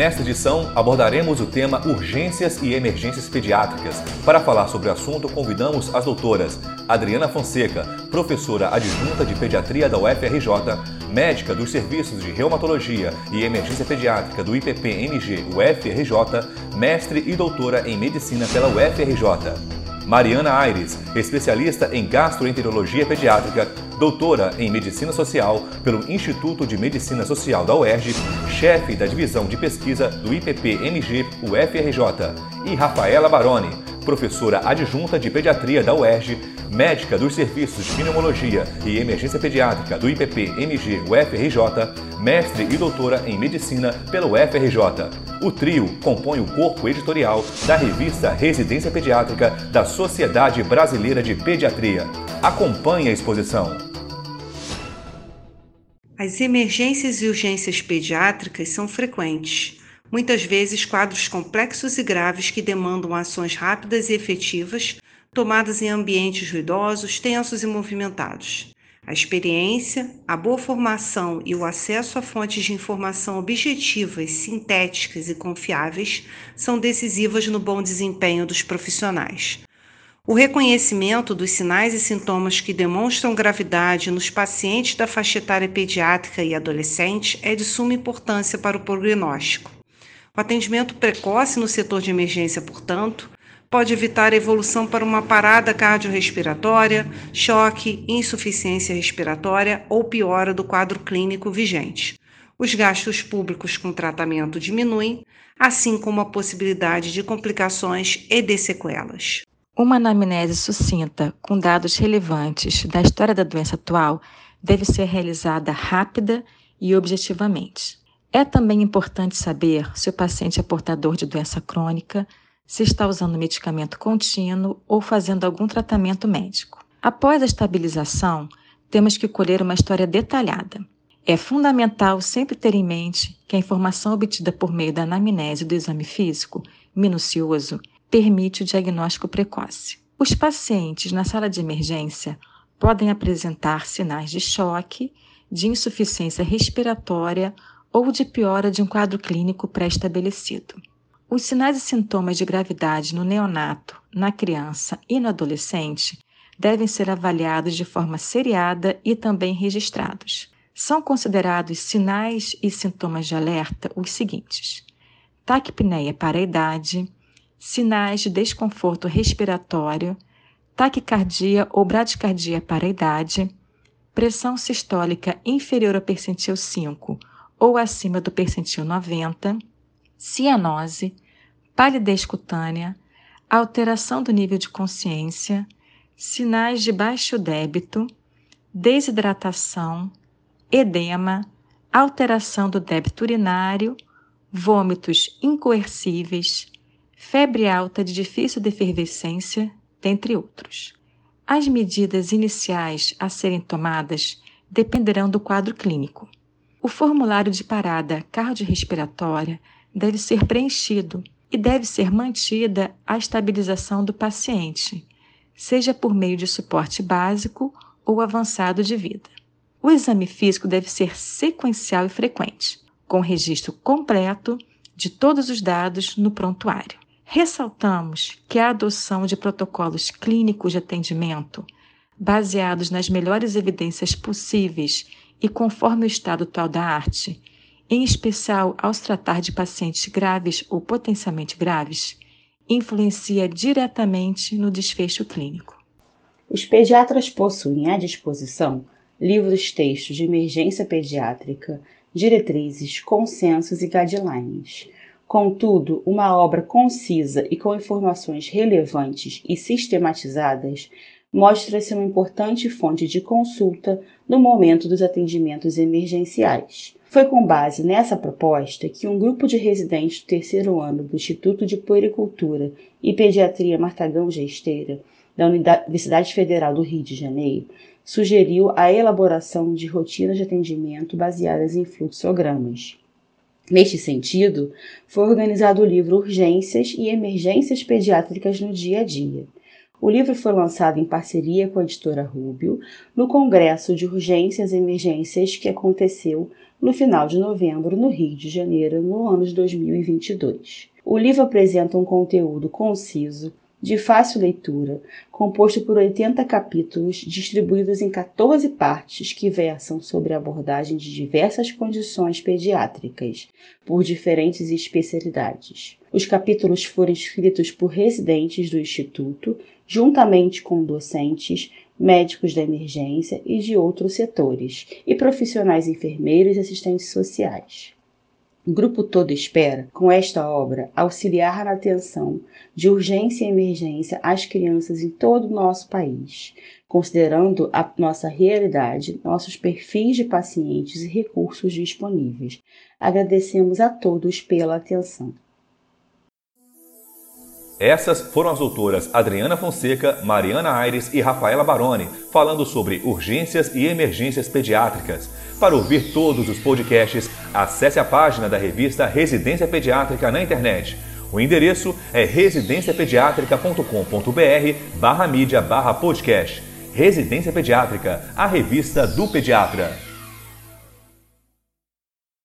Nesta edição, abordaremos o tema Urgências e Emergências Pediátricas. Para falar sobre o assunto, convidamos as doutoras Adriana Fonseca, professora adjunta de Pediatria da UFRJ, médica dos Serviços de Reumatologia e Emergência Pediátrica do IPP-MG UFRJ, mestre e doutora em Medicina pela UFRJ. Mariana Aires, especialista em gastroenterologia pediátrica, doutora em medicina social pelo Instituto de Medicina Social da UERJ, chefe da divisão de pesquisa do IPP-MG UFRJ, e Rafaela Baroni, professora adjunta de pediatria da UERJ, médica dos serviços de pneumologia e emergência pediátrica do IPP-MG UFRJ, mestre e doutora em medicina pela UFRJ. O trio compõe o corpo editorial da revista Residência Pediátrica da Sociedade Brasileira de Pediatria. Acompanhe a exposição. As emergências e urgências pediátricas são frequentes, muitas vezes quadros complexos e graves que demandam ações rápidas e efetivas, tomadas em ambientes ruidosos, tensos e movimentados. A experiência, a boa formação e o acesso a fontes de informação objetivas, sintéticas e confiáveis são decisivas no bom desempenho dos profissionais. O reconhecimento dos sinais e sintomas que demonstram gravidade nos pacientes da faixa etária pediátrica e adolescente é de suma importância para o prognóstico. O atendimento precoce no setor de emergência, portanto, pode evitar a evolução para uma parada cardiorrespiratória, choque, insuficiência respiratória ou piora do quadro clínico vigente. Os gastos públicos com tratamento diminuem, assim como a possibilidade de complicações e de sequelas. Uma anamnese sucinta, com dados relevantes da história da doença atual, deve ser realizada rápida e objetivamente. É também importante saber se o paciente é portador de doença crônica, se está usando medicamento contínuo ou fazendo algum tratamento médico. Após a estabilização, temos que colher uma história detalhada. É fundamental sempre ter em mente que a informação obtida por meio da anamnese do exame físico, minucioso, permite o diagnóstico precoce. Os pacientes na sala de emergência podem apresentar sinais de choque, de insuficiência respiratória ou de piora de um quadro clínico pré-estabelecido. Os sinais e sintomas de gravidade no neonato, na criança e no adolescente devem ser avaliados de forma seriada e também registrados. São considerados sinais e sintomas de alerta os seguintes: taquipneia para a idade, sinais de desconforto respiratório, taquicardia ou bradicardia para a idade, pressão sistólica inferior ao percentil 5 ou acima do percentil 90, cianose, palidez cutânea, alteração do nível de consciência, sinais de baixo débito, desidratação, edema, alteração do débito urinário, vômitos incoercíveis, febre alta de difícil defervescência, dentre outros. As medidas iniciais a serem tomadas dependerão do quadro clínico. O formulário de parada cardiorrespiratória deve ser preenchido e deve ser mantida a estabilização do paciente, seja por meio de suporte básico ou avançado de vida. O exame físico deve ser sequencial e frequente, com registro completo de todos os dados no prontuário. Ressaltamos que a adoção de protocolos clínicos de atendimento, baseados nas melhores evidências possíveis e conforme o estado atual da arte, em especial aos tratar de pacientes graves ou potencialmente graves, influencia diretamente no desfecho clínico. Os pediatras possuem à disposição livros-textos de emergência pediátrica, diretrizes, consensos e guidelines. Contudo, uma obra concisa e com informações relevantes e sistematizadas mostra-se uma importante fonte de consulta no momento dos atendimentos emergenciais. Foi com base nessa proposta que um grupo de residentes do terceiro ano do Instituto de Puericultura e Pediatria Martagão Gesteira, da Universidade Federal do Rio de Janeiro sugeriu a elaboração de rotinas de atendimento baseadas em fluxogramas. Neste sentido, foi organizado o livro Urgências e Emergências Pediátricas no Dia a Dia. O livro foi lançado em parceria com a editora Rubio no Congresso de Urgências e Emergências que aconteceu no final de novembro no Rio de Janeiro, no ano de 2022. O livro apresenta um conteúdo conciso, de fácil leitura, composto por 80 capítulos distribuídos em 14 partes que versam sobre a abordagem de diversas condições pediátricas por diferentes especialidades. Os capítulos foram escritos por residentes do Instituto, juntamente com docentes, médicos da emergência e de outros setores, e profissionais enfermeiros e assistentes sociais. O grupo todo espera, com esta obra, auxiliar na atenção de urgência e emergência às crianças em todo o nosso país, considerando a nossa realidade, nossos perfis de pacientes e recursos disponíveis. Agradecemos a todos pela atenção. Essas foram as doutoras Adriana Fonseca, Mariana Aires e Rafaela Baroni, falando sobre urgências e emergências pediátricas. Para ouvir todos os podcasts, acesse a página da revista Residência Pediátrica na internet. O endereço é residenciapediatrica.com.br barra mídia barra podcast. Residência Pediátrica, a revista do pediatra.